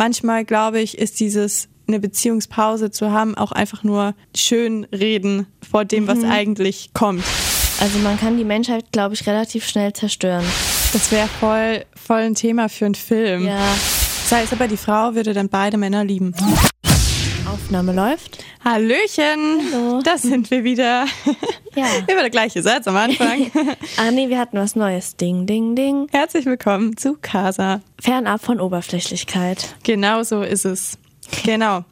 manchmal, glaube ich, ist dieses eine Beziehungspause zu haben auch einfach nur schön reden vor dem, was Mhm. eigentlich kommt. Also man kann die Menschheit, glaube ich, relativ schnell zerstören. Das wäre voll, voll ein Thema für einen Film. Ja. Das heißt aber, die Frau würde dann beide Männer lieben. Aufnahme läuft. Hallöchen, Hallo. da sind wir wieder. Ja. Immer der gleiche Satz am Anfang. Ah nee, wir hatten was Neues. Ding, ding, ding. Herzlich willkommen zu Casa. Fernab von Oberflächlichkeit. Genau so ist es. Genau.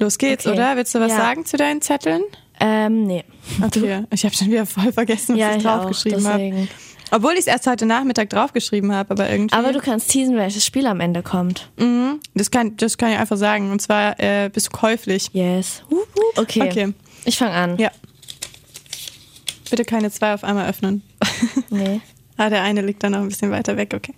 Los geht's, Okay. oder? Willst du was Ja. sagen zu deinen Zetteln? Ähm, nee. Okay. Ich habe schon wieder voll vergessen, was Ja, ich draufgeschrieben habe. Obwohl ich es erst heute Nachmittag draufgeschrieben habe, aber irgendwie. Aber du kannst teasen, welches Spiel am Ende kommt. Mhm, das, kann, das kann ich einfach sagen. Und zwar äh, bist du käuflich. Yes. Hup, hup. Okay. Okay. Ich fange an. Ja. Bitte keine zwei auf einmal öffnen. Nee. ah, der eine liegt dann noch ein bisschen weiter weg, okay.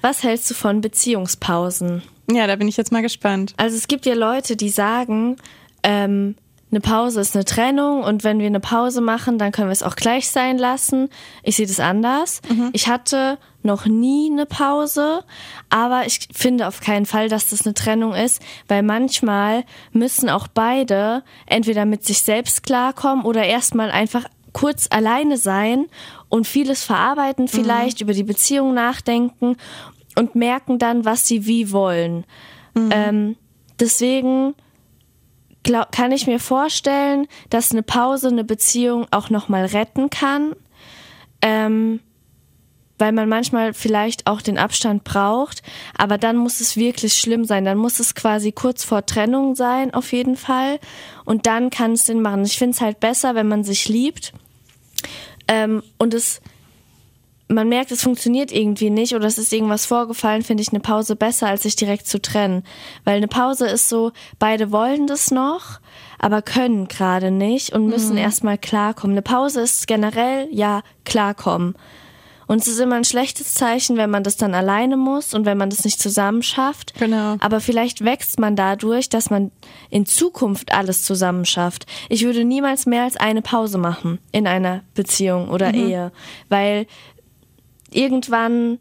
Was hältst du von Beziehungspausen? Ja, da bin ich jetzt mal gespannt. Also es gibt ja Leute, die sagen, ähm, eine Pause ist eine Trennung und wenn wir eine Pause machen, dann können wir es auch gleich sein lassen. Ich sehe das anders. Ich hatte noch nie eine Pause, aber ich finde auf keinen Fall, dass das eine Trennung ist, weil manchmal müssen auch beide entweder mit sich selbst klarkommen oder erstmal einfach kurz alleine sein und vieles verarbeiten vielleicht, über die Beziehung nachdenken und merken dann, was sie wie wollen. Ähm, deswegen glaub, kann ich mir vorstellen, dass eine Pause eine Beziehung auch nochmal retten kann, ähm, weil man manchmal vielleicht auch den Abstand braucht, aber dann muss es wirklich schlimm sein. Dann muss es quasi kurz vor Trennung sein, auf jeden Fall. Und dann kann es Sinn machen. Ich finde es halt besser, wenn man sich liebt ähm, und es man merkt, es funktioniert irgendwie nicht oder es ist irgendwas vorgefallen, finde ich eine Pause besser, als sich direkt zu trennen. Weil eine Pause ist so, beide wollen das noch, aber können gerade nicht und müssen erstmal klarkommen. Eine Pause ist generell ja klarkommen. Und es ist immer ein schlechtes Zeichen, wenn man das dann alleine muss und wenn man das nicht zusammen schafft. Genau. Aber vielleicht wächst man dadurch, dass man in Zukunft alles zusammen schafft. Ich würde niemals mehr als eine Pause machen in einer Beziehung oder Ehe, weil irgendwann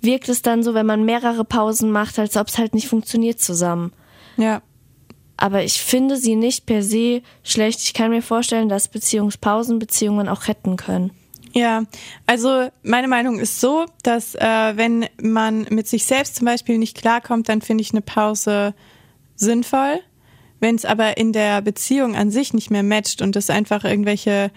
wirkt es dann so, wenn man mehrere Pausen macht, als ob es halt nicht funktioniert zusammen. Ja. Aber ich finde sie nicht per se schlecht. Ich kann mir vorstellen, dass Beziehungspausen Beziehungen auch retten können. Ja, also meine Meinung ist so, dass äh, wenn man mit sich selbst zum Beispiel nicht klarkommt, dann finde ich eine Pause sinnvoll. Wenn es aber in der Beziehung an sich nicht mehr matcht und es einfach irgendwelche,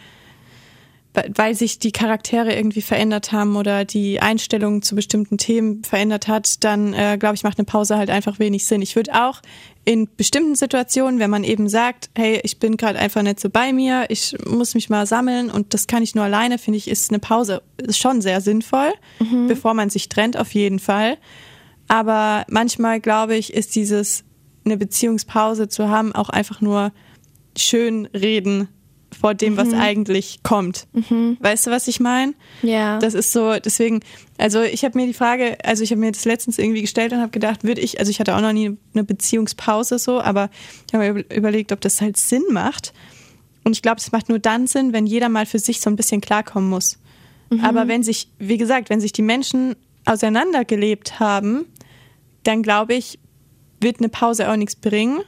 weil sich die Charaktere irgendwie verändert haben oder die Einstellung zu bestimmten Themen verändert hat, dann äh, glaube ich, macht eine Pause halt einfach wenig Sinn. Ich würde auch in bestimmten Situationen, wenn man eben sagt, hey, ich bin gerade einfach nicht so bei mir, ich muss mich mal sammeln und das kann ich nur alleine, finde ich, ist eine Pause ist schon sehr sinnvoll, bevor man sich trennt, auf jeden Fall. Aber manchmal, glaube ich, ist dieses eine Beziehungspause zu haben auch einfach nur schön reden vor dem, was eigentlich kommt. Weißt du, was ich meine? Ja. Das ist so, deswegen, also ich habe mir die Frage, also ich habe mir das letztens irgendwie gestellt und habe gedacht, würde ich, also ich hatte auch noch nie eine Beziehungspause so, aber ich habe mir über- überlegt, ob das halt Sinn macht. Und ich glaube, es macht nur dann Sinn, wenn jeder mal für sich so ein bisschen klarkommen muss. Aber wenn sich, wie gesagt, wenn sich die Menschen auseinandergelebt haben, dann glaube ich, wird eine Pause auch nichts bringen.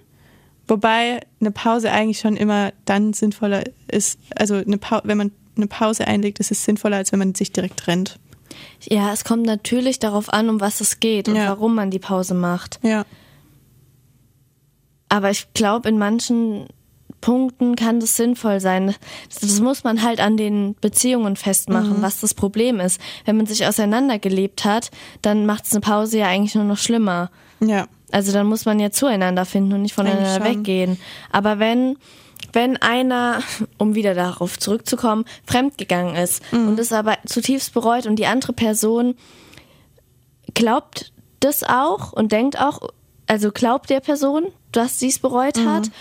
Wobei eine Pause eigentlich schon immer dann sinnvoller ist, also eine pa wenn man eine Pause einlegt, ist es sinnvoller, als wenn man sich direkt trennt. Ja, es kommt natürlich darauf an, um was es geht und Ja. warum man die Pause macht. Ja. Aber ich glaube, in manchen Punkten kann das sinnvoll sein. Das, das muss man halt an den Beziehungen festmachen, was das Problem ist. Wenn man sich auseinandergelebt hat, dann macht es eine Pause ja eigentlich nur noch schlimmer. Ja. Also dann muss man ja zueinander finden und nicht voneinander weggehen. Aber wenn, wenn einer, um wieder darauf zurückzukommen, fremdgegangen ist Mhm. und es aber zutiefst bereut und die andere Person glaubt das auch und denkt auch, also glaubt der Person, dass sie es bereut Mhm. hat,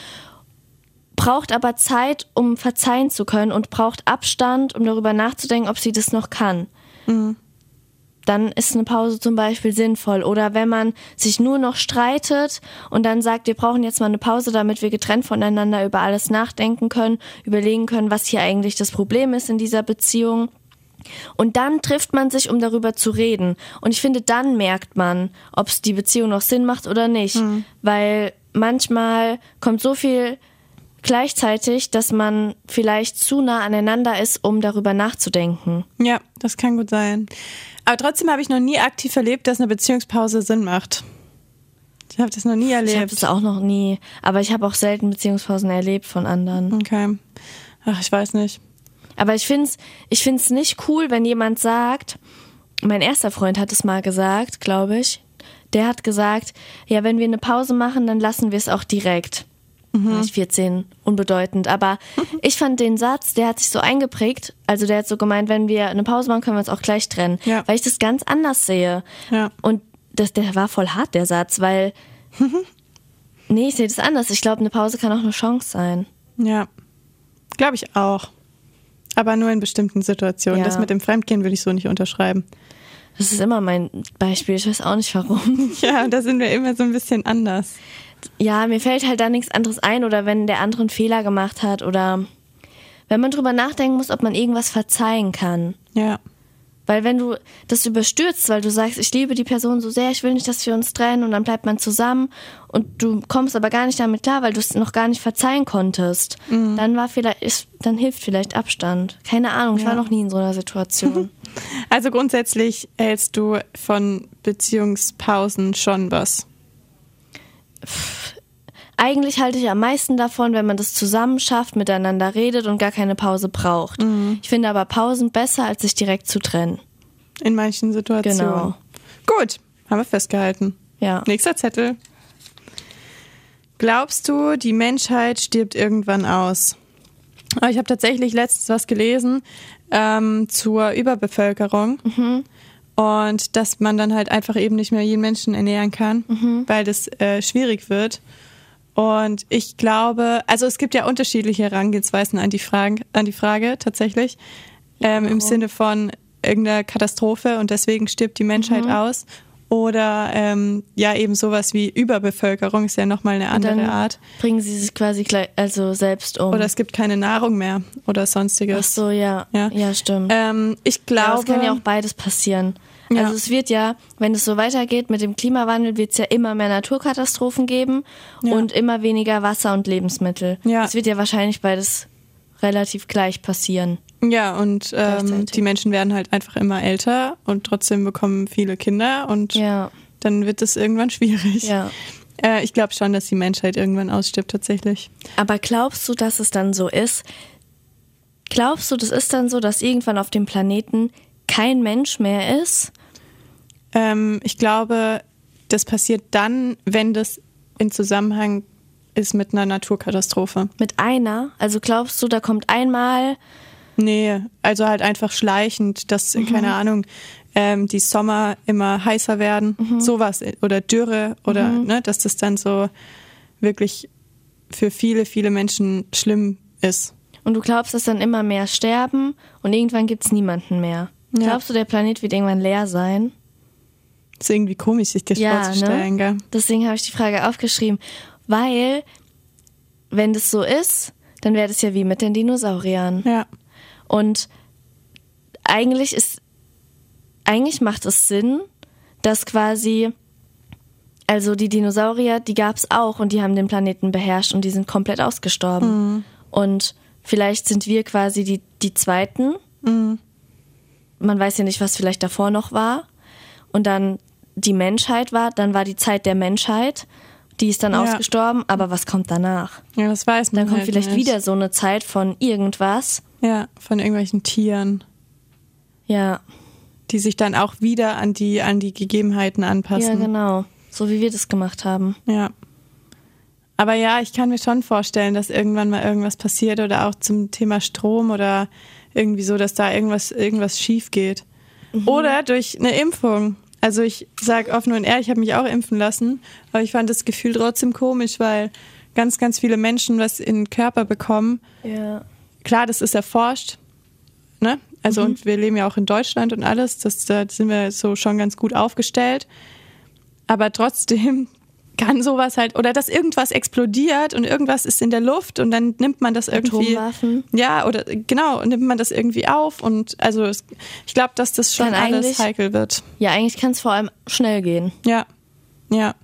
braucht aber Zeit, um verzeihen zu können und braucht Abstand, um darüber nachzudenken, ob sie das noch kann dann ist eine Pause zum Beispiel sinnvoll. Oder wenn man sich nur noch streitet und dann sagt, wir brauchen jetzt mal eine Pause, damit wir getrennt voneinander über alles nachdenken können, überlegen können, was hier eigentlich das Problem ist in dieser Beziehung. Und dann trifft man sich, um darüber zu reden. Und ich finde, dann merkt man, ob es die Beziehung noch Sinn macht oder nicht. Mhm. Weil manchmal kommt so viel gleichzeitig, dass man vielleicht zu nah aneinander ist, um darüber nachzudenken. Ja, das kann gut sein. Aber trotzdem habe ich noch nie aktiv erlebt, dass eine Beziehungspause Sinn macht. Ich habe das noch nie Ich habe erlebt. das auch noch nie. Aber ich habe auch selten Beziehungspausen erlebt von anderen. Okay. Ach, ich weiß nicht. Aber ich finde es ich find's nicht cool, wenn jemand sagt, mein erster Freund hat es mal gesagt, glaube ich. Der hat gesagt, ja, wenn wir eine Pause machen, dann lassen wir es auch direkt. Da war Ich 14, unbedeutend. Aber ich fand den Satz, der hat sich so eingeprägt. Also der hat so gemeint, wenn wir eine Pause machen, können wir uns auch gleich trennen. Ja. Weil ich das ganz anders sehe. Ja. Und das, der war voll hart, der Satz, weil. nee, ich sehe das anders. Ich glaube, eine Pause kann auch eine Chance sein. Ja. Glaube ich auch. Aber nur in bestimmten Situationen. Ja. Das mit dem Fremdgehen würde ich so nicht unterschreiben. Das ist immer mein Beispiel. Ich weiß auch nicht warum. Ja, da sind wir immer so ein bisschen anders. Ja, mir fällt halt da nichts anderes ein oder wenn der andere einen Fehler gemacht hat oder wenn man drüber nachdenken muss, ob man irgendwas verzeihen kann. Ja. Weil wenn du das überstürzt, weil du sagst, ich liebe die Person so sehr, ich will nicht, dass wir uns trennen und dann bleibt man zusammen und du kommst aber gar nicht damit klar, weil du es noch gar nicht verzeihen konntest, dann war vielleicht, ist, dann hilft vielleicht Abstand. Keine Ahnung, ich war Ja. noch nie in so einer Situation. Also grundsätzlich hältst du von Beziehungspausen schon was. Eigentlich halte ich am meisten davon, wenn man das zusammen schafft, miteinander redet und gar keine Pause braucht. Ich finde aber Pausen besser, als sich direkt zu trennen. In manchen Situationen. Genau. Gut, haben wir festgehalten. Ja. Nächster Zettel. Glaubst du, die Menschheit stirbt irgendwann aus? Aber Ich habe tatsächlich letztens was gelesen ähm, zur Überbevölkerung und dass man dann halt einfach eben nicht mehr jeden Menschen ernähren kann, weil das äh, schwierig wird. Und ich glaube, also es gibt ja unterschiedliche Herangehensweisen an die Fragen, an die Frage tatsächlich, ähm, im Sinne von irgendeiner Katastrophe und deswegen stirbt die Menschheit aus. Oder ähm, ja, eben sowas wie Überbevölkerung ist ja nochmal eine andere Dann Art. bringen sie sich quasi gleich, also selbst um. Oder es gibt keine Nahrung mehr oder Ach sonstiges. so, ja. Ja. Ja, stimmt. Ähm, ich Ja, glaube. es kann ja auch beides passieren. Ja. Also es wird ja, wenn es so weitergeht mit dem Klimawandel, wird es ja immer mehr Naturkatastrophen geben Ja. und immer weniger Wasser und Lebensmittel. Ja. Es wird ja wahrscheinlich beides relativ gleich passieren. Ja, und ähm, die Menschen werden halt einfach immer älter und trotzdem bekommen viele Kinder und Ja, dann wird es irgendwann schwierig. ja. Äh, ich glaube schon, dass die Menschheit irgendwann ausstirbt tatsächlich. Aber glaubst du, dass es dann so ist? Glaubst du, das ist dann so, dass irgendwann auf dem Planeten kein Mensch mehr ist? Ähm, ich glaube, das passiert dann, wenn das in Zusammenhang ist mit einer Naturkatastrophe. Mit einer? Also glaubst du, da kommt einmal Nee, also halt einfach schleichend, dass, Mhm. keine Ahnung, ähm, die Sommer immer heißer werden, Mhm. sowas, oder Dürre, oder ne, dass das dann so wirklich für viele, viele Menschen schlimm ist. und du glaubst, dass dann immer mehr sterben und irgendwann gibt es niemanden mehr? Ja. Glaubst du, der Planet wird irgendwann leer sein? ist irgendwie komisch, sich das Ja, vorzustellen, ne? gell? Deswegen habe ich die Frage aufgeschrieben, weil wenn das so ist, dann wäre das ja wie mit den Dinosauriern. Ja. Und eigentlich ist, eigentlich macht es Sinn, dass quasi, also die Dinosaurier, die gab es auch und die haben den Planeten beherrscht und die sind komplett ausgestorben. Und vielleicht sind wir quasi die, die Zweiten. Man weiß ja nicht, was vielleicht davor noch war. Und dann die Menschheit war, dann war die Zeit der Menschheit. Die ist dann Ja. ausgestorben, aber was kommt danach? ja, das weiß man Dann kommt halt vielleicht nicht. wieder so eine Zeit von irgendwas. Ja, von irgendwelchen Tieren, Ja, die sich dann auch wieder an die, an die Gegebenheiten ja, anpassen. genau. So wie wir das gemacht haben. Ja. Aber ja, ich kann mir schon vorstellen, dass irgendwann mal irgendwas passiert oder auch zum Thema Strom oder irgendwie so, dass da irgendwas, irgendwas schief geht. Oder durch eine Impfung. Also ich sage offen und ehrlich, ich habe mich auch impfen lassen, aber ich fand das Gefühl trotzdem komisch, weil ganz, ganz viele Menschen was in den Körper bekommen. Ja. Klar, das ist erforscht, ne? Also und wir leben ja auch in Deutschland und alles, das, da sind wir so schon ganz gut aufgestellt. Aber trotzdem kann sowas halt, oder dass irgendwas explodiert und irgendwas ist in der Luft und dann nimmt man das irgendwie. Atomwaffen. Ja, oder genau, nimmt man das irgendwie auf und also es, ich glaube, dass das schon alles heikel wird. Ja, eigentlich kann es vor allem schnell gehen. Ja. Ja.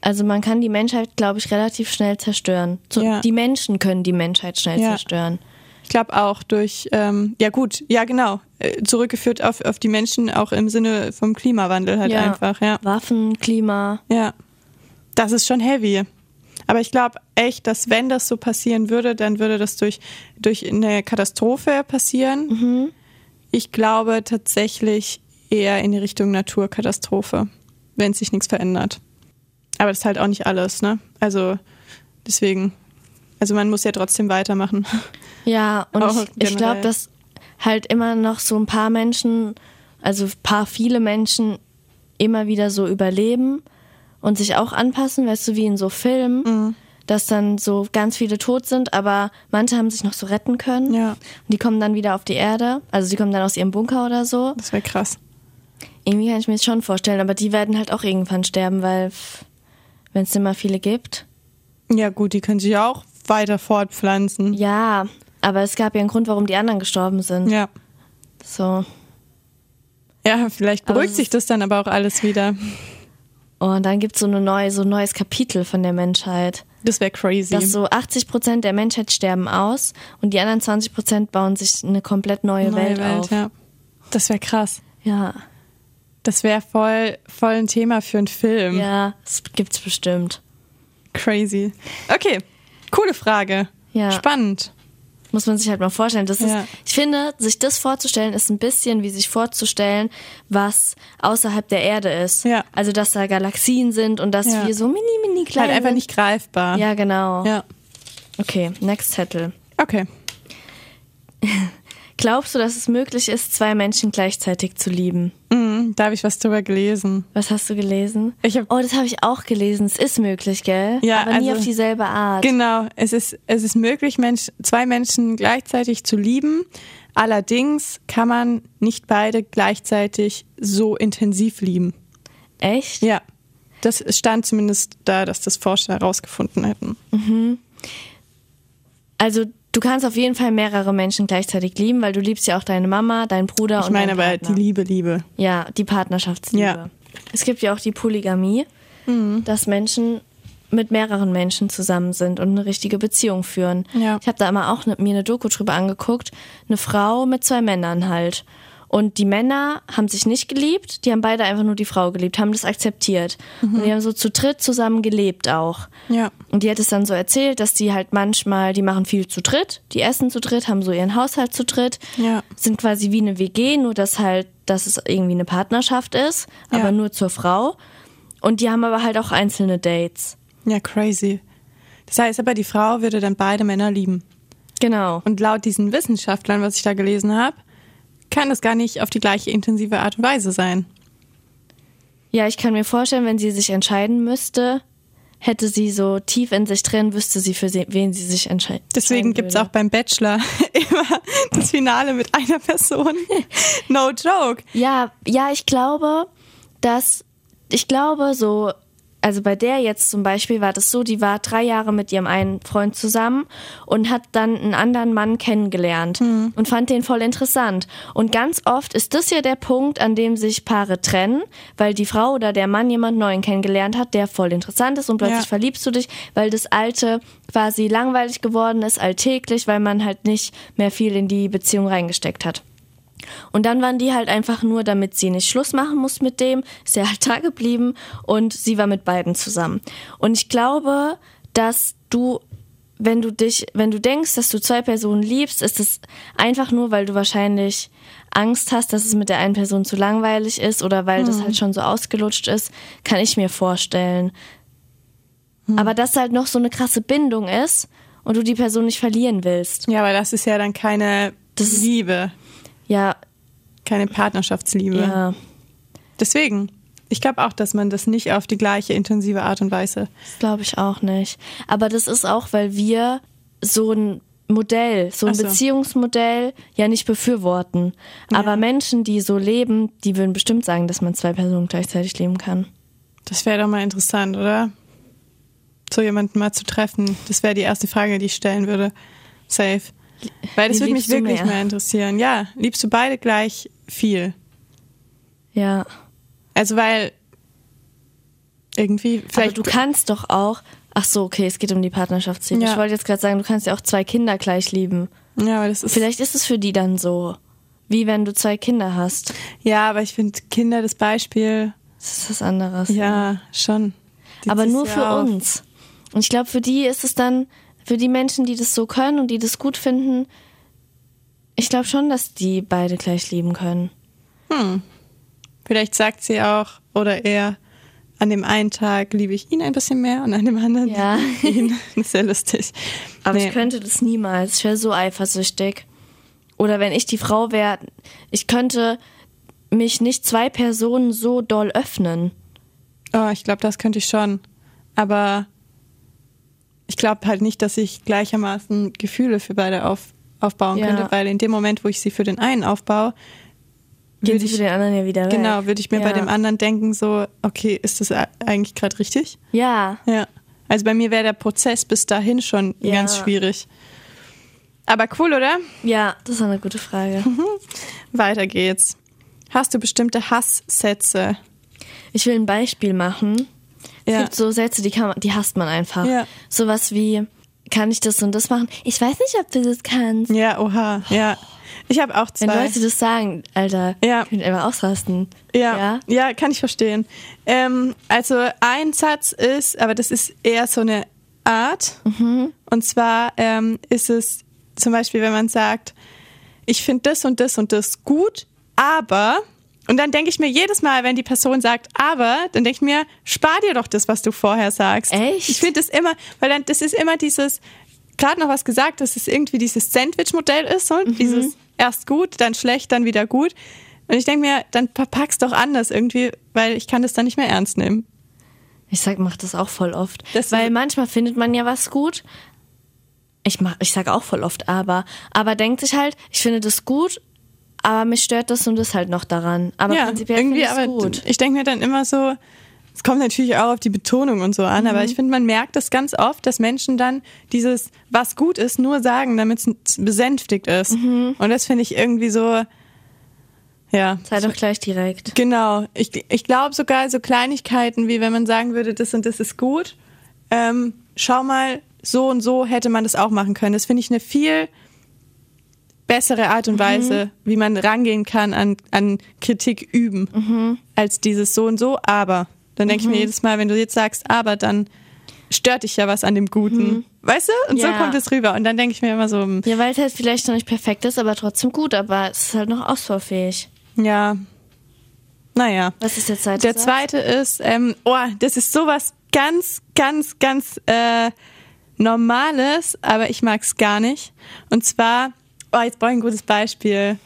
Also man kann die Menschheit, glaube ich, relativ schnell zerstören. So, Ja. Die Menschen können die Menschheit schnell Ja. zerstören. Ich glaube auch durch, ähm, ja gut, ja genau, äh, zurückgeführt auf, auf die Menschen, auch im Sinne vom Klimawandel halt Ja. einfach, ja. Waffen, Klima. Ja. Das ist schon heavy. Aber ich glaube echt, dass wenn das so passieren würde, dann würde das durch, durch eine Katastrophe passieren. Ich glaube tatsächlich eher in die Richtung Naturkatastrophe, wenn sich nichts verändert. Aber das ist halt auch nicht alles, ne? Also deswegen, also man muss ja trotzdem weitermachen. Ja, und Auch ich, ich glaube, dass halt immer noch so ein paar Menschen, also ein paar viele Menschen immer wieder so überleben und sich auch anpassen, weißt du, wie in so Filmen, Mhm. dass dann so ganz viele tot sind, aber manche haben sich noch so retten können. Ja. Und die kommen dann wieder auf die Erde, also die kommen dann aus ihrem Bunker oder so. Das wäre krass. Irgendwie kann ich mir das schon vorstellen, aber die werden halt auch irgendwann sterben, weil wenn es immer viele gibt. Ja gut, die können sich auch weiter fortpflanzen. Ja, aber es gab ja einen Grund, warum die anderen gestorben sind. Ja. So. Ja, vielleicht beruhigt es sich das dann aber auch alles wieder. Und dann gibt es so, eine neue, so ein neues Kapitel von der Menschheit. Das wäre crazy. Dass so 80 Prozent der Menschheit sterben aus und die anderen 20 Prozent bauen sich eine komplett neue, Neue Welt, auf. ja. Das wäre krass. Ja. Das wäre voll, voll ein Thema für einen Film. ja, das gibt's bestimmt. Crazy. Okay, coole Frage. Ja. Spannend. Muss man sich halt mal vorstellen. Das Ja. ist, ich finde, sich das vorzustellen, ist ein bisschen wie sich vorzustellen, was außerhalb der Erde ist. Ja. Also, dass da Galaxien sind und dass Ja. wir so mini, mini klein Halt einfach sind. nicht greifbar. Ja, genau. Ja. Okay, next Zettel. Okay. Glaubst du, dass es möglich ist, zwei Menschen gleichzeitig zu lieben? Mhm, da habe ich was drüber gelesen. Was hast du gelesen? Ich hab- oh, das habe ich auch gelesen. Es ist möglich, gell? Ja, Aber nie also- auf dieselbe Art. Genau, es ist, es ist möglich, Mensch, zwei Menschen gleichzeitig zu lieben. Allerdings kann man nicht beide gleichzeitig so intensiv lieben. Echt? Ja, das stand zumindest da, dass das Forscher herausgefunden hätten. Also du kannst auf jeden Fall mehrere Menschen gleichzeitig lieben, weil du liebst ja auch deine Mama, deinen Bruder Ich und meine deinen aber Partner. die Liebe, Liebe. Ja, die Partnerschaftsliebe. Ja. Mhm. Es gibt ja auch die Polygamie, dass Menschen mit mehreren Menschen zusammen sind und eine richtige Beziehung führen. Ja. Ich habe da immer auch ne, mir eine Doku drüber angeguckt. Eine Frau mit zwei Männern halt. Und die Männer haben sich nicht geliebt, die haben beide einfach nur die Frau geliebt, haben das akzeptiert. Und die haben so zu dritt zusammen gelebt auch. Ja. Und die hat es dann so erzählt, dass die halt manchmal, die machen viel zu dritt, die essen zu dritt, haben so ihren Haushalt zu dritt, Ja. sind quasi wie eine WG, nur dass halt, dass es irgendwie eine Partnerschaft ist, aber Ja. nur zur Frau. Und die haben aber halt auch einzelne Dates. Ja, crazy. Das heißt aber, die Frau würde dann beide Männer lieben. Genau. Und laut diesen Wissenschaftlern, was ich da gelesen habe, kann das gar nicht auf die gleiche intensive Art und Weise sein. Ja, ich kann mir vorstellen, wenn sie sich entscheiden müsste, hätte sie so tief in sich drin, wüsste sie, für wen sie sich entschei Deswegen gibt's würde. auch beim Bachelor immer das Finale mit einer Person. No joke. Ja, ja, ich glaube, dass ich glaube so, also bei der jetzt zum Beispiel war das so, die war drei Jahre mit ihrem einen Freund zusammen und hat dann einen anderen Mann kennengelernt und fand den voll interessant. Und ganz oft ist das ja der Punkt, an dem sich Paare trennen, weil die Frau oder der Mann jemand Neuen kennengelernt hat, der voll interessant ist und plötzlich Ja. verliebst du dich, weil das Alte quasi langweilig geworden ist, alltäglich, weil man halt nicht mehr viel in die Beziehung reingesteckt hat. Und dann waren die halt einfach nur, damit sie nicht Schluss machen muss mit dem, ist er halt da geblieben und sie war mit beiden zusammen. Und ich glaube, dass du, wenn du dich, wenn du denkst, dass du zwei Personen liebst, ist es einfach nur, weil du wahrscheinlich Angst hast, dass es mit der einen Person zu langweilig ist oder weil das halt schon so ausgelutscht ist, kann ich mir vorstellen. Aber dass halt noch so eine krasse Bindung ist und du die Person nicht verlieren willst. Ja, aber das ist ja dann keine Das Liebe, Ja, keine Partnerschaftsliebe. ja. Deswegen, ich glaube auch, dass man das nicht auf die gleiche intensive Art und Weise. Das glaube ich auch nicht. Aber das ist auch, weil wir so ein Modell, so ein so. Beziehungsmodell ja nicht befürworten. Aber Menschen, die so leben, die würden bestimmt sagen, dass man zwei Personen gleichzeitig leben kann. Das wäre doch mal interessant, oder? so jemanden mal zu treffen. Das wäre die erste Frage, die ich stellen würde. Safe. Weil das würde mich wirklich mehr? mal interessieren. Ja, liebst du beide gleich viel? Ja. Also weil irgendwie Aber vielleicht du kannst doch auch. Ach so, okay, es geht um die Partnerschaftsziele. Ja. Ich wollte jetzt gerade sagen, du kannst ja auch zwei Kinder gleich lieben. ja, aber das ist Vielleicht ist es für die dann so, wie wenn du zwei Kinder hast. ja, aber ich finde Kinder das Beispiel Das ist was anderes. ja schon. Die Aber nur für auf. uns. Und ich glaube, für die ist es dann, für die Menschen, die das so können und die das gut finden, ich glaube schon, dass die beide gleich lieben können. Vielleicht sagt sie auch oder er an dem einen Tag liebe ich ihn ein bisschen mehr und an dem anderen Ja. ihn. Das ist ja lustig. Aber Nee. ich könnte das niemals. Ich wäre so eifersüchtig. Oder wenn ich die Frau wäre, ich könnte mich nicht zwei Personen so doll öffnen. Oh, ich glaube, das könnte ich schon. Aber ich glaube halt nicht, dass ich gleichermaßen Gefühle für beide auf, aufbauen Ja. könnte, weil in dem Moment, wo ich sie für den einen aufbaue, Gehen würde sie ich, für den anderen ja wieder weg. genau, würde ich mir bei Ja. dem anderen denken, so, okay, ist das eigentlich gerade richtig? Ja. Ja. Also bei mir wäre der Prozess bis dahin schon Ja. ganz schwierig. Aber cool, oder? Ja, das ist eine gute Frage. Weiter geht's. Hast du bestimmte Hasssätze? Ich will ein Beispiel machen. Es Ja. gibt so Sätze, die, kann man, die hasst man einfach. Ja. Sowas wie, kann ich das und das machen? Ich weiß nicht, ob du das kannst. Ja, oha, ja. Ich habe auch zwei. Wenn Leute das sagen, Alter, Ja. ich einfach ausrasten. Ja, Ja. ja, kann ich verstehen. Ähm, also ein Satz ist, aber das ist eher so eine Art. Mhm. Und zwar ähm, ist es zum Beispiel, wenn man sagt, ich finde das und das und das gut, aber und dann denke ich mir jedes Mal, wenn die Person sagt, aber, dann denke ich mir, spar dir doch das, was du vorher sagst. Echt? Ich finde das immer, weil dann das ist immer dieses, gerade noch was gesagt, dass es irgendwie dieses Sandwich-Modell ist, so, Mhm. dieses erst gut, dann schlecht, dann wieder gut. Und ich denke mir, dann verpack's doch anders irgendwie, weil ich kann das dann nicht mehr ernst nehmen. Ich sag, mach das auch voll oft. Das- Weil manchmal findet man ja was gut. Ich mach, ich sag auch voll oft aber. Aber denkt sich halt, ich finde das gut, aber mich stört das und das halt noch daran. Aber ja, prinzipiell irgendwie, aber gut. ich denke mir dann immer so, es kommt natürlich auch auf die Betonung und so an, Mhm. aber ich finde, man merkt das ganz oft, dass Menschen dann dieses, was gut ist, nur sagen, damit es besänftigt ist. Mhm. Und das finde ich irgendwie so, ja. Sei doch gleich direkt. Genau. Ich, ich glaube sogar so Kleinigkeiten, wie wenn man sagen würde, das und das ist gut. Ähm, schau mal, so und so hätte man das auch machen können. Das finde ich eine viel bessere Art und Weise, wie man rangehen kann an, an Kritik üben, als dieses so und so, aber. Dann denke ich mir jedes Mal, wenn du jetzt sagst, aber, dann stört dich ja was an dem Guten. Weißt du? Und so Ja. kommt es rüber. Und dann denke ich mir immer so, hm, Ja, weil es halt vielleicht noch nicht perfekt ist, aber trotzdem gut, aber es ist halt noch ausbaufähig. ja, naja. Was ist der zweite Der zweite ist, ähm, oh, das ist sowas ganz, ganz, ganz äh, Normales, aber ich mag es gar nicht. Und zwar, oh, jetzt brauche ich ein gutes Beispiel.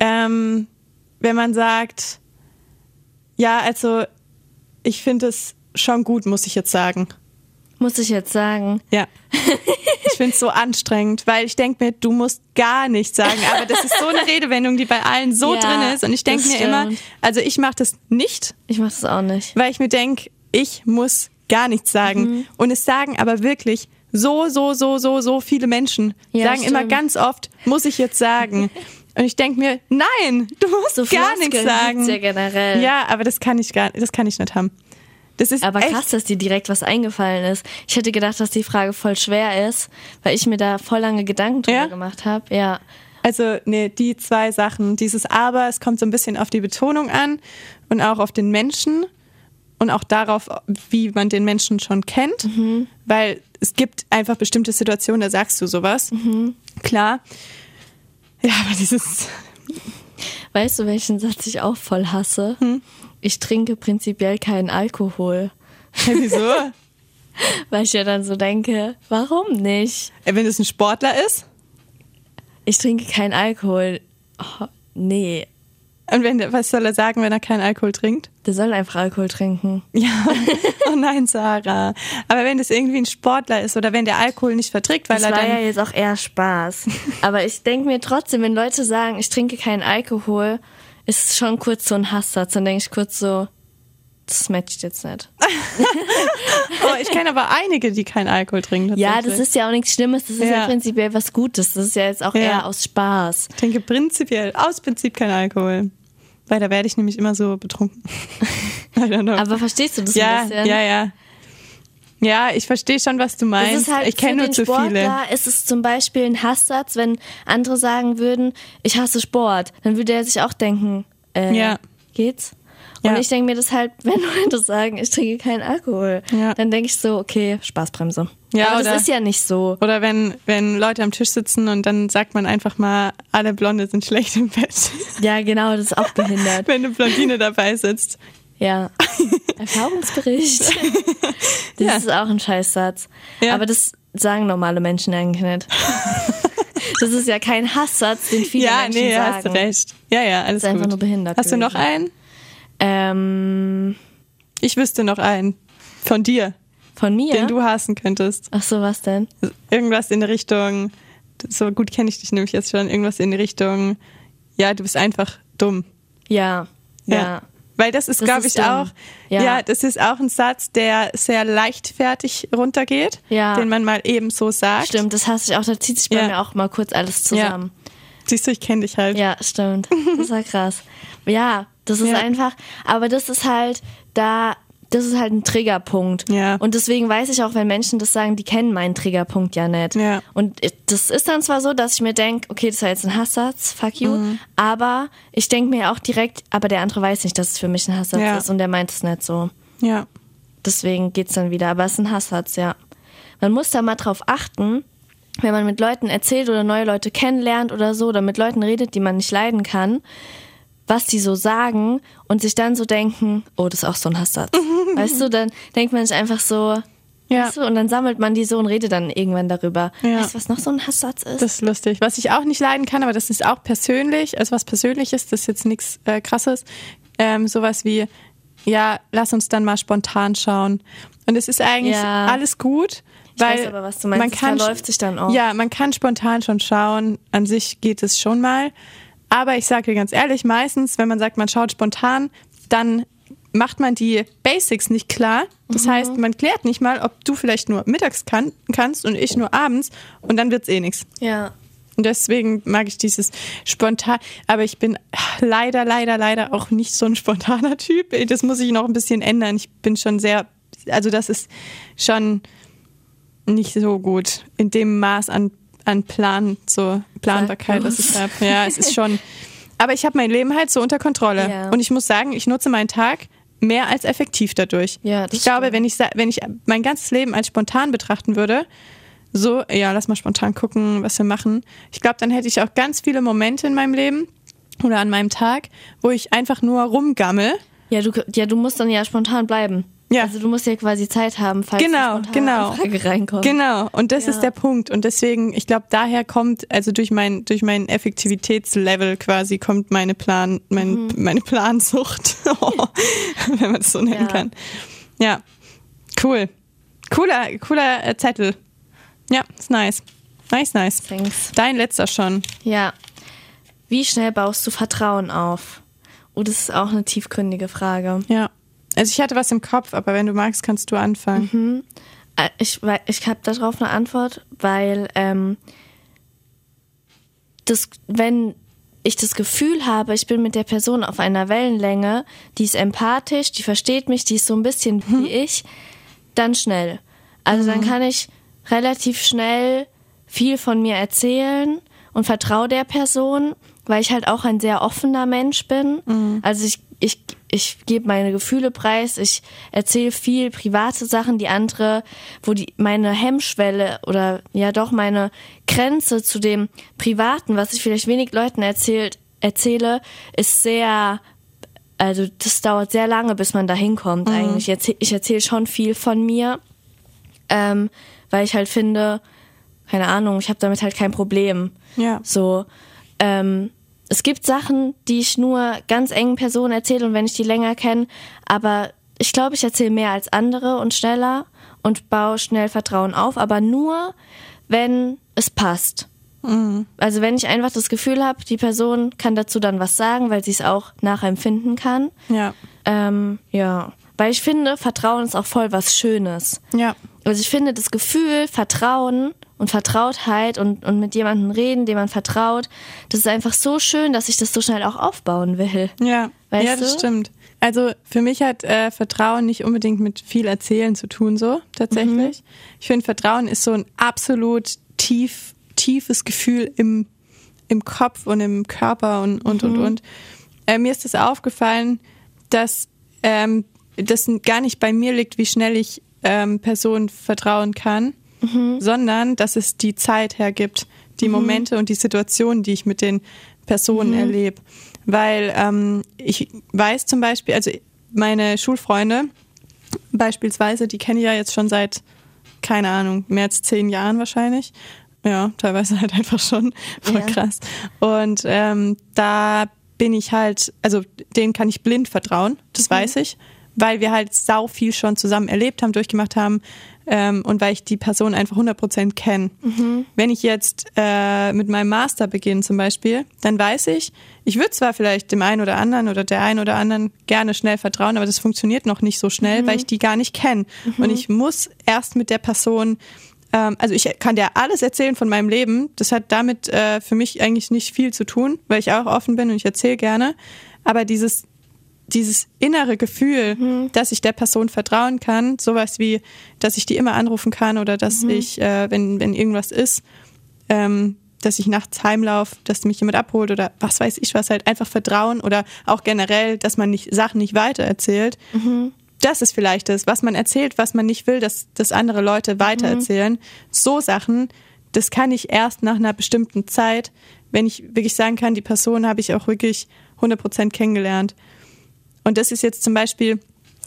Ähm, wenn man sagt, ja, also ich finde es schon gut, muss ich jetzt sagen. Muss ich jetzt sagen. Ja. Ich finde es so anstrengend, weil ich denke mir, du musst gar nichts sagen. Aber das ist so eine Redewendung, die bei allen so Ja, drin ist. Und ich denke mir immer, stimmt. also ich mache das nicht, Ich mach das auch nicht. weil ich mir denke, ich muss gar nichts sagen. Mhm. Und es sagen aber wirklich so, so, so, so, so viele Menschen. Ja, sagen immer stimmt. ganz oft, muss ich jetzt sagen. Und ich denke mir, nein, du musst So gar nichts sagen. ja generell. Ja, aber das kann ich gar, das kann ich nicht haben. Das ist Aber echt, krass, dass dir direkt was eingefallen ist. Ich hätte gedacht, dass die Frage voll schwer ist, weil ich mir da voll lange Gedanken drüber Ja? gemacht habe. Ja. Also, nee, die zwei Sachen. Dieses Aber, es kommt so ein bisschen auf die Betonung an und auch auf den Menschen und auch darauf, wie man den Menschen schon kennt. Weil es gibt einfach bestimmte Situationen, da sagst du sowas. Klar. Ja, aber dieses. Weißt du, welchen Satz ich auch voll hasse? Hm? Ich trinke prinzipiell keinen Alkohol. Hey, wieso? Weil ich ja dann so denke, warum nicht? Äh, Wenn es ein Sportler ist Ich trinke keinen Alkohol. Oh, nee, und wenn der, was soll er sagen, wenn er keinen Alkohol trinkt? der soll einfach Alkohol trinken. Ja. Oh nein, Sarah. Aber wenn das irgendwie ein Sportler ist oder wenn der Alkohol nicht verträgt, weil Das er war dann. ja jetzt auch eher Spaß. Aber ich denke mir trotzdem, wenn Leute sagen, ich trinke keinen Alkohol, ist es schon kurz so ein Hasssatz. Dann denke ich kurz so, das matcht jetzt nicht. Oh, ich kenne aber einige, die keinen Alkohol trinken. Ja, das ist ja auch nichts Schlimmes, das ist ja, Ja. prinzipiell was Gutes. Das ist ja jetzt auch Ja. eher aus Spaß. Ich trinke prinzipiell aus Prinzip kein Alkohol. Weil da werde ich nämlich immer so betrunken. I don't know. Aber verstehst du das ja, ein bisschen? ja, ja. Ja, ich verstehe schon, was du meinst. halt ich kenne nur zu viele. Sportler ist es zum Beispiel ein Hasssatz, wenn andere sagen würden, ich hasse Sport, dann würde er sich auch denken, äh, Ja. geht's? Und Ja. ich denke mir das halt, wenn Leute sagen, ich trinke keinen Alkohol, Ja. dann denke ich so, okay, Spaßbremse. Ja, Aber oder- das ist ja nicht so. Oder wenn, wenn Leute am Tisch sitzen und dann sagt man einfach mal, alle Blonde sind schlecht im Bett. Ja, genau, das ist auch behindert. wenn eine Blondine dabei sitzt. Ja. Erfahrungsbericht. Das Ja. ist auch ein Scheißsatz. Ja. Aber das sagen normale Menschen eigentlich nicht. Das ist ja kein Hasssatz, den viele ja, Menschen nee, sagen. hast du recht. Ja, ja, alles ist einfach gut. nur behindert Hast du noch gewesen. einen? Ähm, Ich wüsste noch einen. Von dir, von mir? den du hassen könntest. Ach so, was denn? Irgendwas in der Richtung, so gut kenne ich dich nämlich jetzt schon, irgendwas in die Richtung, ja, du bist einfach dumm. Ja. Ja. Weil das ist, glaube ich, dumm. auch, Ja. ja. das ist auch ein Satz, der sehr leichtfertig runtergeht, Ja. den man mal eben so sagt. Stimmt, das hasse ich auch. Da zieht sich bei Ja. mir auch mal kurz alles zusammen. Siehst du, ich kenne dich halt. Ja, stimmt. Das war krass. Ja, das ist Ja. einfach, aber das ist halt da, das ist halt ein Triggerpunkt. Ja. Und deswegen weiß ich auch, wenn Menschen das sagen, die kennen meinen Triggerpunkt ja nicht. Ja. Und das ist dann zwar so, dass ich mir denke, okay, das war jetzt ein Hasssatz, fuck you, Mhm. aber ich denke mir auch direkt, aber der andere weiß nicht, dass es für mich ein Hasssatz Ja. ist und der meint es nicht so. Ja. Deswegen geht's dann wieder. Aber es ist ein Hasssatz, ja. Man muss da mal drauf achten, wenn man mit Leuten erzählt oder neue Leute kennenlernt oder so, oder mit Leuten redet, die man nicht leiden kann, was die so sagen und sich dann so denken, oh, das ist auch so ein Hasssatz. weißt du, dann denkt man sich einfach so, Ja. weißt du, und dann sammelt man die so und redet dann irgendwann darüber. Ja. Weißt du, was noch so ein Hasssatz ist? Das ist lustig. Was ich auch nicht leiden kann, aber das ist auch persönlich, also was Persönliches, das ist jetzt nichts äh, Krasses. Ähm, sowas wie, ja, lass uns dann mal spontan schauen. Und es ist eigentlich Ja. alles gut. Ich weil weiß aber, was du meinst. Man kann, verläuft sich dann auch. Ja, man kann spontan schon schauen. An sich geht es schon mal. Aber ich sage dir ganz ehrlich, meistens, wenn man sagt, man schaut spontan, dann macht man die Basics nicht klar. Das heißt, man klärt nicht mal, ob du vielleicht nur mittags kann, kannst und ich nur abends und dann wird's eh nichts. ja. Und deswegen mag ich dieses spontan. Aber ich bin leider, leider, leider auch nicht so ein spontaner Typ. Das muss ich noch ein bisschen ändern. Ich bin schon sehr, also das ist schon nicht so gut in dem Maß an, an Plan, so Planbarkeit, was ich habe. Ja, es ist schon. Aber ich habe mein Leben halt so unter Kontrolle. Ja. Und ich muss sagen, ich nutze meinen Tag mehr als effektiv dadurch. Ja, ich glaube, stimmt. wenn ich, wenn ich mein ganzes Leben als spontan betrachten würde, so, ja, lass mal spontan gucken, was wir machen. Ich glaube, dann hätte ich auch ganz viele Momente in meinem Leben oder an meinem Tag, wo ich einfach nur rumgammel. Ja, du, ja, du musst dann ja spontan bleiben. Ja. Also du musst ja quasi Zeit haben, falls Genau, spontane genau. Anfrage reinkommt. Genau, und das Ja. ist der Punkt. Und deswegen, ich glaube, daher kommt, also durch mein, durch mein Effektivitätslevel quasi kommt meine Plan, mein, meine Plansucht, wenn man das so nennen Mhm. Ja. kann. Ja, cool. Cooler, cooler äh, Zettel. Ja, ist nice. Nice, nice. Thanks. Dein letzter schon. Ja. Wie schnell baust du Vertrauen auf? Oh, das ist auch eine tiefgründige Frage. Ja. Also ich hatte was im Kopf, aber wenn du magst, kannst du anfangen. Äh, Ich, ich habe darauf eine Antwort, weil ähm, das, wenn ich das Gefühl habe, ich bin mit der Person auf einer Wellenlänge, die ist empathisch, die versteht mich, die ist so ein bisschen wie ich, dann schnell. Also dann kann ich relativ schnell viel von mir erzählen und vertraue der Person, weil ich halt auch ein sehr offener Mensch bin. Also ich, ich, ich gebe meine Gefühle preis, ich erzähle viel private Sachen, die andere, wo die meine Hemmschwelle oder ja doch meine Grenze zu dem Privaten, was ich vielleicht wenig Leuten erzählt, erzähle, ist sehr also das dauert sehr lange, bis man da hinkommt eigentlich. Ich erzähl- Ich erzähle schon viel von mir, ähm, weil ich halt finde, keine Ahnung, ich habe damit halt kein Problem. Ja. So, ähm, es gibt Sachen, die ich nur ganz engen Personen erzähle und wenn ich die länger kenne, aber ich glaube, ich erzähle mehr als andere und schneller und baue schnell Vertrauen auf, aber nur, wenn es passt. Also wenn ich einfach das Gefühl habe, die Person kann dazu dann was sagen, weil sie es auch nachempfinden kann. Ja. Ähm, ja, Weil ich finde, Vertrauen ist auch voll was Schönes. Ja. Also ich finde das Gefühl, Vertrauen und Vertrautheit und, und mit jemandem reden, dem man vertraut, das ist einfach so schön, dass ich das so schnell auch aufbauen will. Ja, Weißt ja das du? stimmt. Also für mich hat äh, Vertrauen nicht unbedingt mit viel Erzählen zu tun, so tatsächlich. Mhm. Ich finde, Vertrauen ist so ein absolut tief, tiefes Gefühl im, im Kopf und im Körper und, und, Mhm. und, und. Äh, mir ist das aufgefallen, dass ähm, das gar nicht bei mir liegt, wie schnell ich ähm, Personen vertrauen kann, Mhm. sondern dass es die Zeit hergibt, die Momente und die Situationen, die ich mit den Personen Mhm. erlebe. Weil ähm, ich weiß zum Beispiel, also meine Schulfreunde beispielsweise, die kenne ich ja jetzt schon seit, keine Ahnung, mehr als zehn Jahren wahrscheinlich. Ja, teilweise halt einfach schon. Voll Ja. krass. Und ähm, da bin ich halt, also denen kann ich blind vertrauen, das weiß ich, weil wir halt sau viel schon zusammen erlebt haben, durchgemacht haben ähm, und weil ich die Person einfach 100% kenne. Wenn ich jetzt äh, mit meinem Master beginne zum Beispiel, dann weiß ich, ich würde zwar vielleicht dem einen oder anderen oder der einen oder anderen gerne schnell vertrauen, aber das funktioniert noch nicht so schnell, weil ich die gar nicht kenne. Und ich muss erst mit der Person ähm, also ich kann dir alles erzählen von meinem Leben. Das hat damit äh, für mich eigentlich nicht viel zu tun, weil ich auch offen bin und ich erzähle gerne. Aber dieses, dieses innere Gefühl, dass ich der Person vertrauen kann, sowas wie, dass ich die immer anrufen kann oder dass ich, äh, wenn, wenn irgendwas ist, ähm, dass ich nachts heimlaufe, dass mich jemand abholt oder was weiß ich was, halt einfach Vertrauen oder auch generell, dass man nicht Sachen nicht weitererzählt. Das ist vielleicht das, was man erzählt, was man nicht will, dass, dass andere Leute weitererzählen. So Sachen, das kann ich erst nach einer bestimmten Zeit, wenn ich wirklich sagen kann, die Person habe ich auch wirklich 100% kennengelernt. Und das ist jetzt zum Beispiel,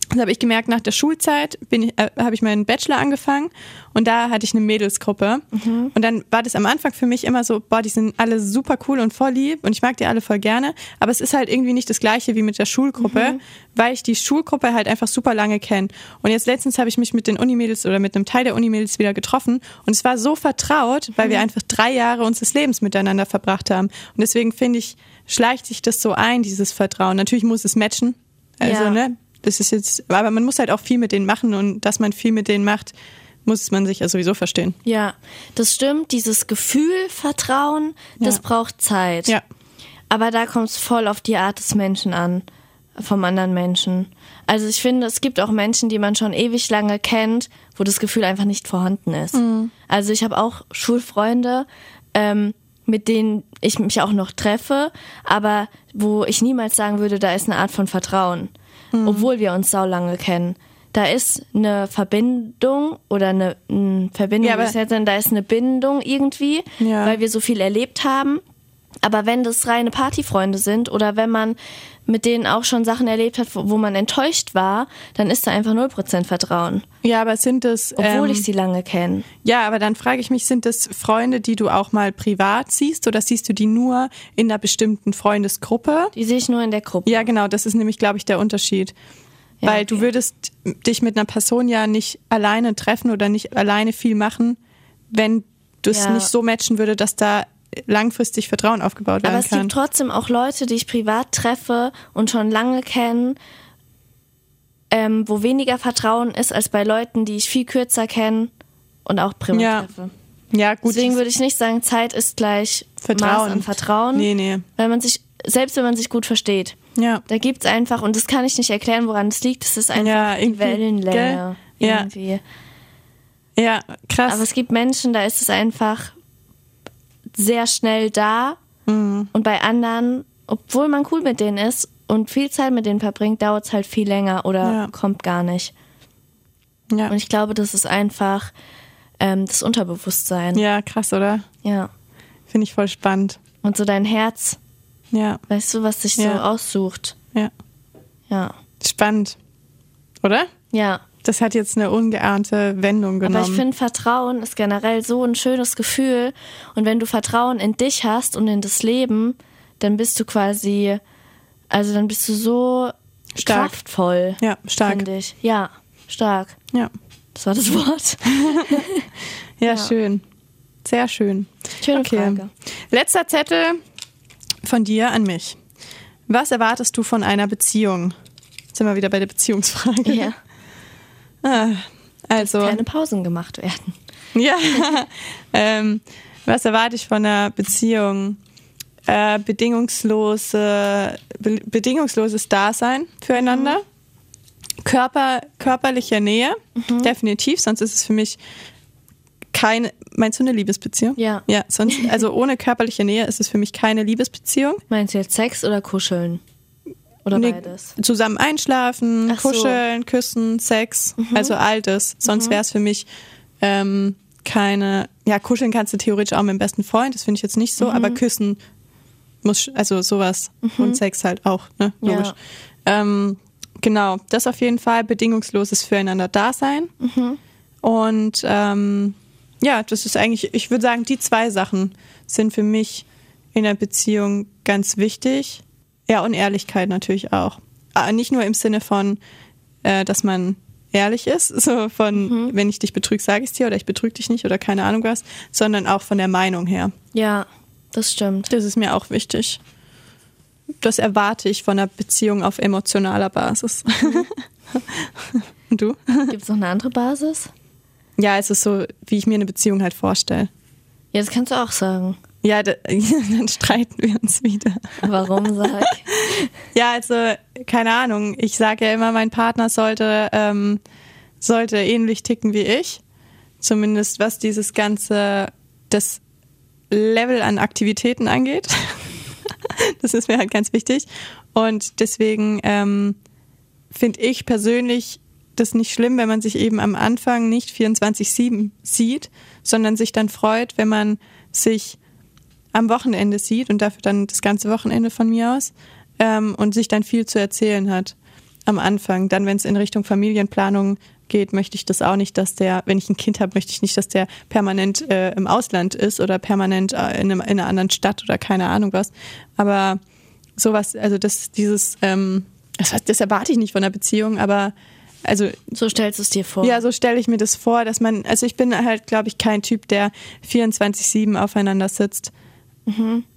das habe ich gemerkt, nach der Schulzeit bin äh, habe ich meinen Bachelor angefangen und da hatte ich eine Mädelsgruppe. Und dann war das am Anfang für mich immer so, boah, die sind alle super cool und voll lieb und ich mag die alle voll gerne. Aber es ist halt irgendwie nicht das gleiche wie mit der Schulgruppe, weil ich die Schulgruppe halt einfach super lange kenne. Und jetzt letztens habe ich mich mit den Unimädels oder mit einem Teil der Unimädels wieder getroffen und es war so vertraut, weil wir einfach drei Jahre unseres Lebens miteinander verbracht haben. Und deswegen finde ich, schleicht sich das so ein, dieses Vertrauen. Natürlich muss es matchen. Also, Ja. ne, das ist jetzt, aber man muss halt auch viel mit denen machen und dass man viel mit denen macht, muss man sich ja sowieso verstehen. Ja, das stimmt. Dieses Gefühl, Vertrauen, das Ja. braucht Zeit. Ja. Aber da kommt es voll auf die Art des Menschen an, vom anderen Menschen. Also ich finde, es gibt auch Menschen, die man schon ewig lange kennt, wo das Gefühl einfach nicht vorhanden ist. Also ich habe auch Schulfreunde, ähm, mit denen ich mich auch noch treffe, aber wo ich niemals sagen würde, da ist eine Art von Vertrauen, obwohl wir uns sau lange kennen. Da ist eine Verbindung oder eine, eine Verbindung, Ja, aber- ist jetzt, da ist eine Bindung irgendwie, Ja. weil wir so viel erlebt haben. Aber wenn das reine Partyfreunde sind oder wenn man mit denen auch schon Sachen erlebt hat, wo, wo man enttäuscht war, dann ist da einfach 0% Vertrauen. Ja, aber sind das, Obwohl ähm, ich sie lange kenne. ja, aber dann frage ich mich, sind das Freunde, die du auch mal privat siehst oder siehst du die nur in einer bestimmten Freundesgruppe? Die sehe ich nur in der Gruppe. Ja, genau, das ist nämlich, glaube ich, der Unterschied. Ja, Weil du okay. würdest dich mit einer Person ja nicht alleine treffen oder nicht alleine viel machen, wenn du es Ja. nicht so matchen würde, dass da langfristig Vertrauen aufgebaut werden Aber es kann. gibt trotzdem auch Leute, die ich privat treffe und schon lange kenne, ähm, wo weniger Vertrauen ist als bei Leuten, die ich viel kürzer kenne und auch privat Ja. treffe. ja, gut. Deswegen würde ich nicht sagen, Zeit ist gleich Vertrauen. Maß an Vertrauen. Nee, nee. Weil man sich, selbst wenn man sich gut versteht, Ja. da gibt's einfach, und das kann ich nicht erklären, woran es liegt, es ist einfach Ja, die Wellenlänge. gell? Ja. Irgendwie. Ja, krass. Aber es gibt Menschen, da ist es einfach sehr schnell da. Mhm. Und bei anderen, obwohl man cool mit denen ist und viel Zeit mit denen verbringt, dauert es halt viel länger oder Ja. kommt gar nicht. ja. Und ich glaube, das ist einfach ähm, das Unterbewusstsein. ja, krass, oder? ja. Finde ich voll spannend. Und so dein Herz, Ja, weißt du, was sich so Ja. aussucht. ja. Ja. Spannend. Oder? Ja. Das hat jetzt eine ungeahnte Wendung genommen. Aber ich finde, Vertrauen ist generell so ein schönes Gefühl. Und wenn du Vertrauen in dich hast und in das Leben, dann bist du quasi, also dann bist du so Stark. kraftvoll. Ja, stark. Finde ich. Ja, stark. ja. Das war das Wort. ja, Ja. schön. Sehr schön. Schöne Okay. Frage. Letzter Zettel von dir an mich. Was erwartest du von einer Beziehung? sind wir wieder bei der Beziehungsfrage. Ja. Ah, also, Keine Pausen gemacht werden. ja. ähm, was erwarte ich von einer Beziehung? Äh, bedingungslose, be bedingungsloses Dasein füreinander. Körper, körperliche Nähe, definitiv, sonst ist es für mich keine. Meinst du eine Liebesbeziehung? Ja. Ja, sonst, also ohne körperliche Nähe ist es für mich keine Liebesbeziehung. Meinst du jetzt Sex oder Kuscheln? Oder Nee, beides? Zusammen einschlafen, Ach so. kuscheln, küssen, Sex, also all das. Sonst wäre es für mich ähm, keine. Ja, kuscheln kannst du theoretisch auch mit dem besten Freund, das finde ich jetzt nicht so, aber küssen muss, also sowas und Sex halt auch, ne? Ja. Logisch. Ähm, genau, das auf jeden Fall bedingungsloses Füreinander Dasein. Und ähm, ja, das ist eigentlich, ich würde sagen, die zwei Sachen sind für mich in der Beziehung ganz wichtig. Ja, und Ehrlichkeit natürlich auch. Aber nicht nur im Sinne von, äh, dass man ehrlich ist, so von, wenn ich dich betrüge, sage ich es dir oder ich betrüge dich nicht oder keine Ahnung was, sondern auch von der Meinung her. Ja, das stimmt. Das ist mir auch wichtig. Das erwarte ich von einer Beziehung auf emotionaler Basis. Und du? Gibt es noch eine andere Basis? Ja, es ist so, wie ich mir eine Beziehung halt vorstelle. Ja, das kannst du auch sagen. Ja, da, dann streiten wir uns wieder. Warum sag? Ja, also keine Ahnung. Ich sage ja immer, mein Partner sollte, ähm, sollte ähnlich ticken wie ich. Zumindest was dieses ganze, das Level an Aktivitäten angeht. das ist mir halt ganz wichtig. Und deswegen ähm, finde ich persönlich das nicht schlimm, wenn man sich eben am Anfang nicht 24-7 sieht, sondern sich dann freut, wenn man sich am Wochenende sieht und dafür dann das ganze Wochenende von mir aus ähm, und sich dann viel zu erzählen hat am Anfang. Dann, wenn es in Richtung Familienplanung geht, möchte ich das auch nicht, dass der, wenn ich ein Kind habe, möchte ich nicht, dass der permanent äh, im Ausland ist oder permanent äh, in, einem, in einer anderen Stadt oder keine Ahnung was. Aber sowas, also das, dieses, ähm, das, das erwarte ich nicht von einer Beziehung, aber also So stellst du es dir vor. ja, so stelle ich mir das vor, dass man, also ich bin halt, glaube ich, kein Typ, der 24-7 aufeinander sitzt.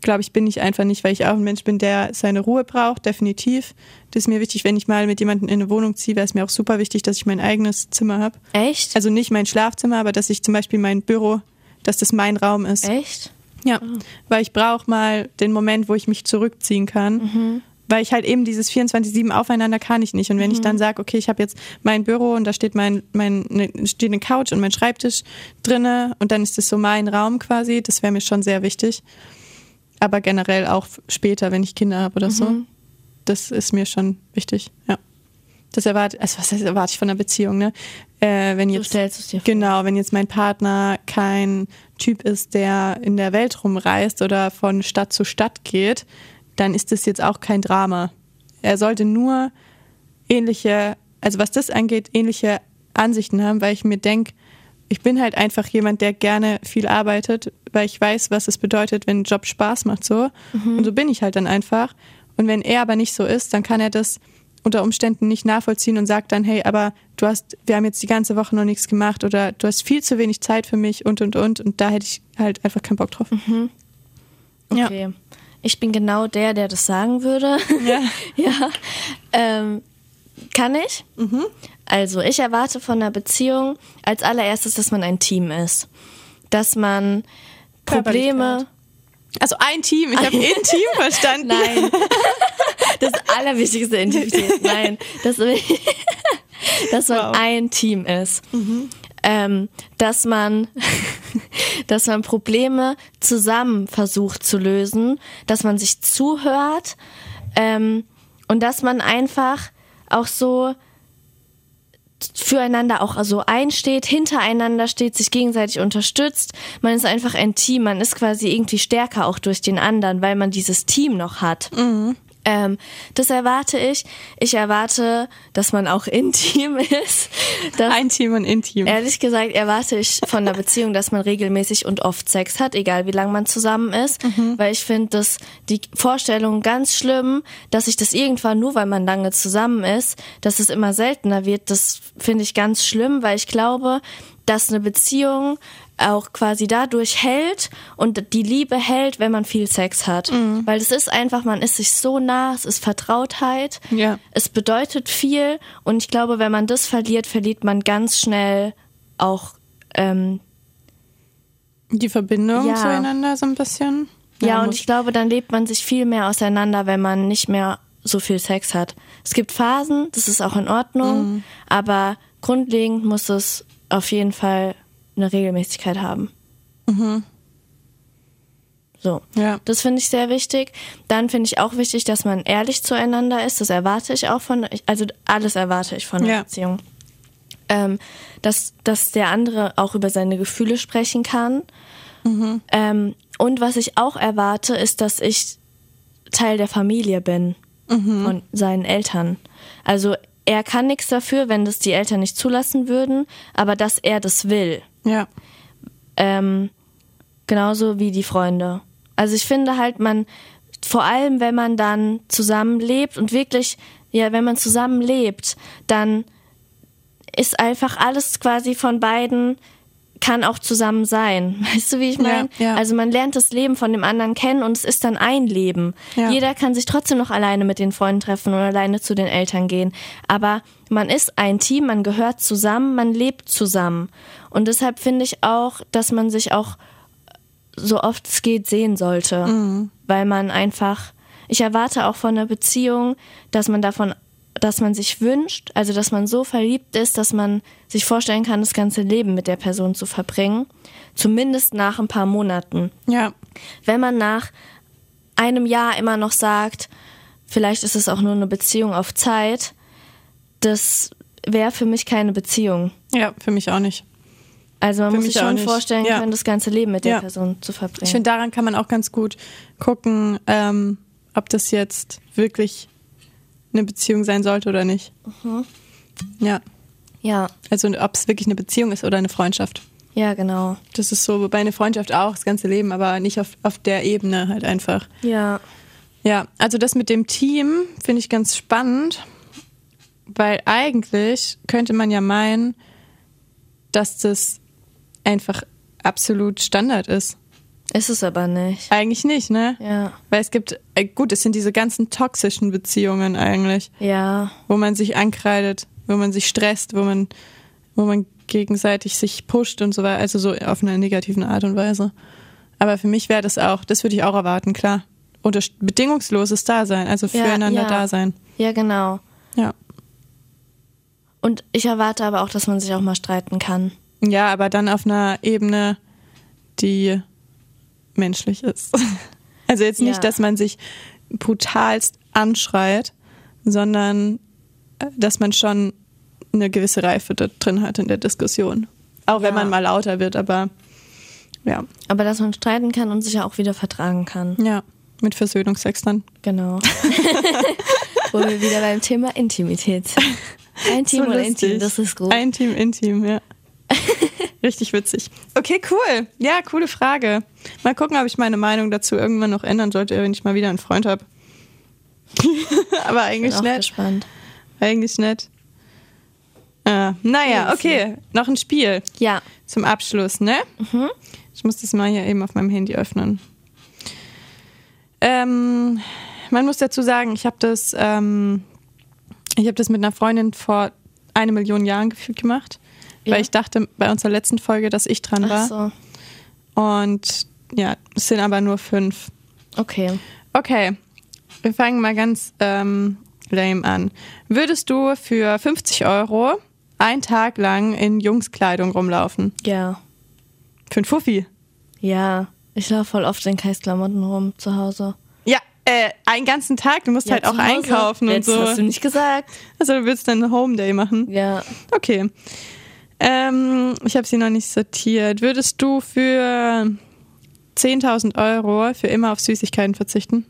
Glaube ich, bin ich einfach nicht, weil ich auch ein Mensch bin, der seine Ruhe braucht, definitiv. Das ist mir wichtig, wenn ich mal mit jemandem in eine Wohnung ziehe, wäre es mir auch super wichtig, dass ich mein eigenes Zimmer habe. Echt? Also nicht mein Schlafzimmer, aber dass ich zum Beispiel mein Büro, dass das mein Raum ist. Echt? Ja, weil ich brauche mal den Moment, wo ich mich zurückziehen kann. Weil ich halt eben dieses 24-7 aufeinander kann ich nicht. Und wenn ich dann sage, okay, ich habe jetzt mein Büro und da steht mein, mein ne, steht eine Couch und mein Schreibtisch drinne und dann ist das so mein Raum quasi, das wäre mir schon sehr wichtig. Aber generell auch später, wenn ich Kinder habe oder so. Das ist mir schon wichtig, ja. Das erwarte, also was heißt, erwarte ich von einer Beziehung, ne? Äh, wenn jetzt, stellst du es dir vor. Genau, wenn jetzt mein Partner kein Typ ist, der in der Welt rumreist oder von Stadt zu Stadt geht, dann ist das jetzt auch kein Drama. Er sollte nur ähnliche, also was das angeht, ähnliche Ansichten haben, weil ich mir denke, ich bin halt einfach jemand, der gerne viel arbeitet, weil ich weiß, was es bedeutet, wenn ein Job Spaß macht so. Und so bin ich halt dann einfach. Und wenn er aber nicht so ist, dann kann er das unter Umständen nicht nachvollziehen und sagt dann, hey, aber du hast, wir haben jetzt die ganze Woche noch nichts gemacht oder du hast viel zu wenig Zeit für mich und und und und da hätte ich halt einfach keinen Bock drauf. Ja. Okay. Ich bin genau der, der das sagen würde. Ja. ja. Ähm, kann ich? Also, ich erwarte von einer Beziehung als allererstes, dass man ein Team ist. Dass man Probleme. Also ein Team, ich habe eh ein Team verstanden. Nein. Das Allerwichtigste Intimität. Nein. Dass, dass man Wow. ein Team ist. Ähm, dass man, dass man Probleme zusammen versucht zu lösen, dass man sich zuhört ähm, und dass man einfach auch so füreinander auch so einsteht, hintereinander steht, sich gegenseitig unterstützt. Man ist einfach ein Team, man ist quasi irgendwie stärker auch durch den anderen, weil man dieses Team noch hat. Ähm, das erwarte ich. Ich erwarte, dass man auch intim ist. Dass, Team und Intim. Ehrlich gesagt erwarte ich von der Beziehung, dass man regelmäßig und oft Sex hat, egal wie lange man zusammen ist. Weil ich finde das die Vorstellung ganz schlimm, dass sich das irgendwann nur, weil man lange zusammen ist, dass es immer seltener wird. Das finde ich ganz schlimm, weil ich glaube, dass eine Beziehung auch quasi dadurch hält und die Liebe hält, wenn man viel Sex hat. Mhm. Weil es ist einfach, man ist sich so nah, es ist Vertrautheit, Ja. es bedeutet viel und ich glaube, wenn man das verliert, verliert man ganz schnell auch ähm, Die Verbindung Ja. zueinander so ein bisschen. Ja, und muss- ich glaube, dann lebt man sich viel mehr auseinander, wenn man nicht mehr so viel Sex hat. Es gibt Phasen, das ist auch in Ordnung, Mhm. aber grundlegend muss es auf jeden Fall eine Regelmäßigkeit haben. So. Ja. Das finde ich sehr wichtig. Dann finde ich auch wichtig, dass man ehrlich zueinander ist. Das erwarte ich auch von, also alles erwarte ich von einer Ja. Beziehung. Ähm, dass, dass der andere auch über seine Gefühle sprechen kann. Ähm, und was ich auch erwarte, ist, dass ich Teil der Familie bin von seinen Eltern. Also er kann nichts dafür, wenn das die Eltern nicht zulassen würden, aber dass er das will. Ja. Ähm, genauso wie die Freunde. Also ich finde halt, man, vor allem wenn man dann zusammenlebt und wirklich, ja, wenn man zusammenlebt, dann ist einfach alles quasi von beiden kann auch zusammen sein. Weißt du, wie ich meine? Ja, ja. Also man lernt das Leben von dem anderen kennen und es ist dann ein Leben. Ja. Jeder kann sich trotzdem noch alleine mit den Freunden treffen oder alleine zu den Eltern gehen. Aber man ist ein Team, man gehört zusammen, man lebt zusammen. Und deshalb finde ich auch, dass man sich auch so oft es geht sehen sollte. Weil man einfach, ich erwarte auch von einer Beziehung, dass man davon, dass man sich wünscht, also dass man so verliebt ist, dass man sich vorstellen kann, das ganze Leben mit der Person zu verbringen. Zumindest nach ein paar Monaten. Ja. Wenn man nach einem Jahr immer noch sagt, vielleicht ist es auch nur eine Beziehung auf Zeit, das wäre für mich keine Beziehung. Ja, für mich auch nicht. Also man Für muss sich schon vorstellen Ja. können, das ganze Leben mit der Ja. Person zu verbringen. Ich finde, daran kann man auch ganz gut gucken, ähm, ob das jetzt wirklich eine Beziehung sein sollte oder nicht. Ja. ja, Also ob es wirklich eine Beziehung ist oder eine Freundschaft. ja, genau. Das ist so bei einer Freundschaft auch das ganze Leben, aber nicht auf, auf der Ebene halt einfach. Ja, Ja, also das mit dem Team finde ich ganz spannend, weil eigentlich könnte man ja meinen, dass das einfach absolut Standard ist. Ist es aber nicht. Eigentlich nicht, ne? Ja, Weil es gibt, äh, gut, es sind diese ganzen toxischen Beziehungen eigentlich, ja, wo man sich ankreidet, wo man sich stresst, wo man, wo man gegenseitig sich pusht und so weiter, also so auf einer negativen Art und Weise. Aber für mich wäre das auch, das würde ich auch erwarten, klar. Oder bedingungsloses Dasein, also Ja, füreinander ja. Dasein. ja, genau. Ja. Und ich erwarte aber auch, dass man sich auch mal streiten kann. Ja, aber dann auf einer Ebene, die menschlich ist. Also jetzt nicht, Ja. dass man sich brutalst anschreit, sondern äh, dass man schon eine gewisse Reife da drin hat in der Diskussion. Auch wenn Ja. man mal lauter wird, aber ja, Aber dass man streiten kann und sich ja auch wieder vertragen kann. ja, mit Versöhnungsex dann. Genau. Wo wir wieder beim Thema Intimität sind. Intim So oder lustig. intim, das ist gut. Intim, intim, ja. Richtig witzig. Okay, cool. Ja, coole Frage. Mal gucken, ob ich meine Meinung dazu irgendwann noch ändern sollte, wenn ich mal wieder einen Freund habe. Aber Bin eigentlich auch nett. gespannt. Eigentlich nett. Äh, naja, okay. Noch ein Spiel Ja, zum Abschluss, ne? Mhm. Ich muss das mal hier eben auf meinem Handy öffnen. Ähm, man muss dazu sagen, ich habe das, ähm, ich habe das mit einer Freundin vor eine Million Jahren gefühlt gemacht, Ja. weil ich dachte bei unserer letzten Folge, dass ich dran war. ach so. Und ja, es sind aber nur fünf. Okay. Okay, wir fangen mal ganz ähm, lame an. Würdest du für 50 Euro einen Tag lang in Jungskleidung rumlaufen? Ja. Für einen Fuffi? Ja. Ich laufe voll oft in Kreisklamotten rum zu Hause. Ja, äh, einen ganzen Tag. Du musst Ja, halt auch Hause. einkaufen und Jetzt so. hast du nicht gesagt. Also du willst dann einen Home Day machen? Ja. Okay. Ähm, ich habe sie noch nicht sortiert. Würdest du für 10.000 Euro für immer auf Süßigkeiten verzichten?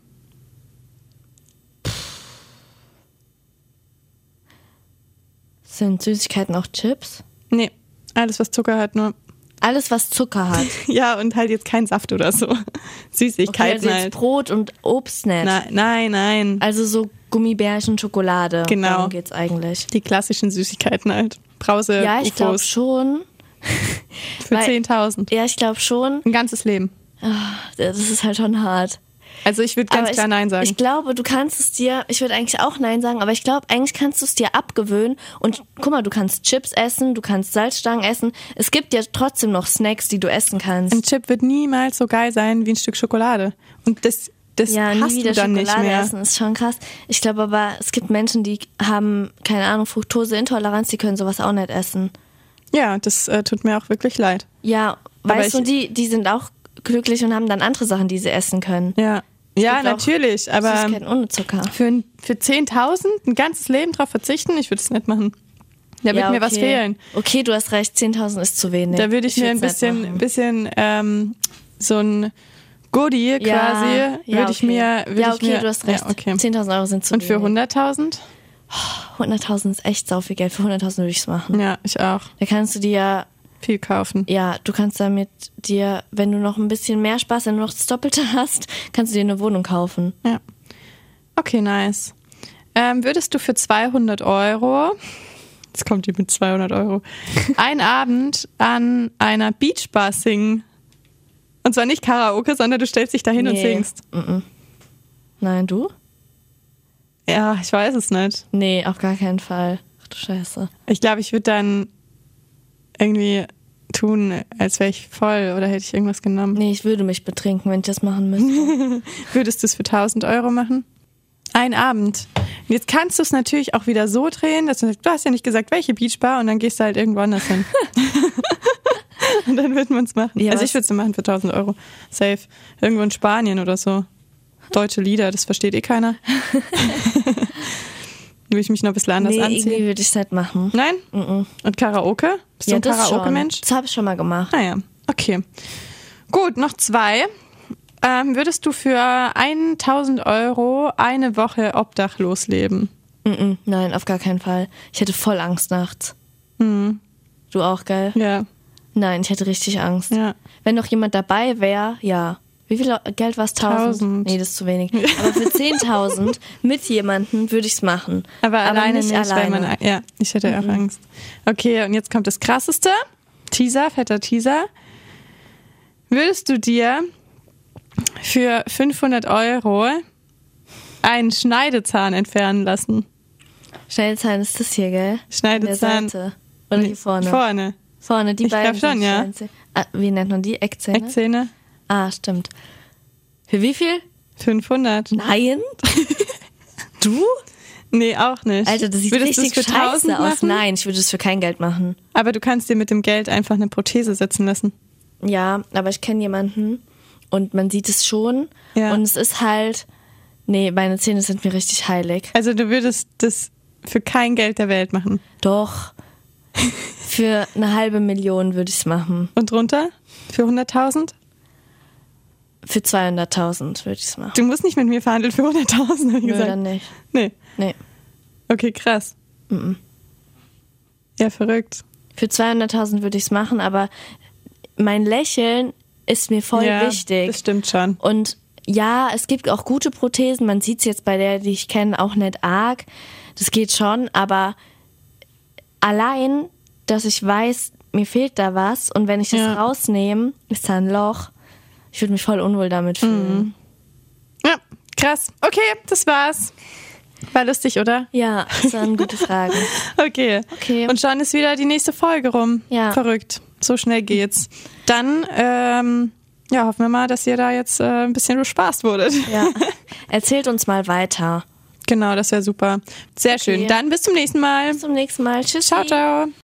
Sind Süßigkeiten auch Chips? Nee, alles was Zucker hat nur. Alles, was Zucker hat. Ja, und halt jetzt kein Saft oder so. Okay, Süßigkeiten also jetzt halt. Brot und Obst nicht. Nein, nein, nein. Also so Gummibärchen, Schokolade. Genau. Darum geht's eigentlich. Die klassischen Süßigkeiten halt. Brause, Ja, ich glaube schon. Für Weil- 10.000. Ja, ich glaube schon. Ein ganzes Leben. Ah, Das ist halt schon hart. Also ich würde ganz Aber klar ich, Nein sagen. Ich glaube, du kannst es dir, ich würde eigentlich auch Nein sagen, aber ich glaube, eigentlich kannst du es dir abgewöhnen. Und guck mal, du kannst Chips essen, du kannst Salzstangen essen. Es gibt ja trotzdem noch Snacks, die du essen kannst. ein Chip wird niemals so geil sein wie ein Stück Schokolade. Und das, das ja, nie hast wieder du dann Schokolade nicht mehr. essen, ist schon krass. Ich glaube aber, es gibt Menschen, die haben, keine Ahnung, Fructoseintoleranz, die können sowas auch nicht essen. Ja, das äh, tut mir auch wirklich leid. Ja, Aber weißt du, ich- die, die sind auch glücklich und haben dann andere Sachen, die sie essen können. Ja, ja natürlich. Aber ohne Zucker. für, für 10.000 ein ganzes Leben drauf verzichten, ich würde es nicht machen. Da wird ja, mir was okay. fehlen. Okay, du hast recht, 10.000 ist zu wenig. Da würde ich, mir ein bisschen, bisschen ähm, so ein Goodie quasi, ja, würde ich okay. mir. Würde ja, ich okay, mir, du hast recht. Ja, okay. 10.000 Euro sind zu Und für wenig. 100.000? 100.000 ist echt sau viel Geld. Für 100.000 würde ich es machen. Ja, ich auch. Da kannst du dir, Viel kaufen. ja, du kannst damit dir, wenn du noch ein bisschen mehr Spaß, wenn du noch das Doppelte hast, kannst du dir eine Wohnung kaufen. Ja. Okay, nice. Ähm, würdest du für 200 Euro, jetzt kommt die mit 200 Euro, einen Abend an einer Beachbar singen? Und zwar nicht Karaoke, sondern du stellst dich dahin und Nee. singst. Nein, du? Ja, ich weiß es nicht. Nee, auf gar keinen Fall. Ach du Scheiße. Ich glaube, ich würde dann irgendwie tun, als wäre ich voll oder hätte ich irgendwas genommen. Nee, ich würde mich betrinken, wenn ich das machen müsste. Würdest du es für 1000 Euro machen? Ein Abend. Und jetzt kannst du es natürlich auch wieder so drehen, dass du sagst, du hast ja nicht gesagt, welche Beachbar und dann gehst du halt irgendwo anders hin. und dann wird man es machen. Ja, also ich würde es machen für 1000 Euro. Safe. Irgendwo in Spanien oder so. Deutsche Lieder, das versteht eh keiner. Will ich mich noch ein bisschen anders nee, irgendwie anziehen? würde ich es nicht machen. Nein? Und Karaoke? Bist du ein. Karaoke-Mensch? Das habe ich schon mal gemacht. Naja, okay. Gut, noch zwei. Ähm, würdest du für 1000 Euro eine Woche obdachlos leben? Mm-mm, nein, auf gar keinen Fall. Ich hätte voll Angst nachts. Du auch, gell? Ja, Nein, ich hätte richtig Angst. ja. Wenn noch jemand dabei wäre, ja. Wie viel Geld war es? 1000? 1000. Nee, das ist zu wenig. Aber für 10.000 mit jemandem würde ich es machen. Aber, alleine nicht, alleine. weil man. Ja, ich hätte auch Angst. Okay, und jetzt kommt das Krasseste. Teaser, fetter Teaser. Würdest du dir für 500 Euro einen Schneidezahn entfernen lassen? Schneidezahn ist das hier, gell? Schneidezahn. Oder hier vorne? Vorne. Vorne, die Ich beiden. glaub schon, ja. Ah, wie nennt man die? Eckzähne? Eckzähne. Ah, stimmt. Für wie viel? 500. Nein? du? Nee, auch nicht. Alter, das sieht Würdest richtig du's für 1000 scheiße aus. Nein, ich würde es für kein Geld machen. Aber du kannst dir mit dem Geld einfach eine Prothese setzen lassen. Ja, aber ich kenne jemanden und man sieht es schon. Ja. Und es ist halt. Nee, meine Zähne sind mir richtig heilig. Also du würdest das für kein Geld der Welt machen. Doch. Für eine halbe Million würde ich es machen. Und drunter? Für 100.000? Für 200.000 würde ich es machen. Du musst nicht mit mir verhandeln für 100.000, habe gesagt. dann nicht. Nee. Nee. Okay, krass. Ja, verrückt. Für 200.000 würde ich es machen, aber mein Lächeln ist mir voll ja, wichtig. Das stimmt schon. Und ja, es gibt auch gute Prothesen. Man sieht es jetzt bei der, die ich kenne, auch nicht arg. Das geht schon, aber allein, dass ich weiß, mir fehlt da was und wenn ich das Ja. rausnehme, ist da ein Loch. Ich würde mich voll unwohl damit fühlen. Ja, krass. Okay, das war's. War lustig, oder? Ja, das waren gute Fragen. Okay. Okay. Und schon ist wieder die nächste Folge rum. Ja. Verrückt. So schnell geht's. Dann, ähm, ja, hoffen wir mal, dass ihr da jetzt äh, ein bisschen bespaßt wurdet. Ja. Erzählt uns mal weiter. Genau, das wäre super. Sehr schön. Okay. Dann bis zum nächsten Mal. Bis zum nächsten Mal. Tschüss. Ciao, ciao.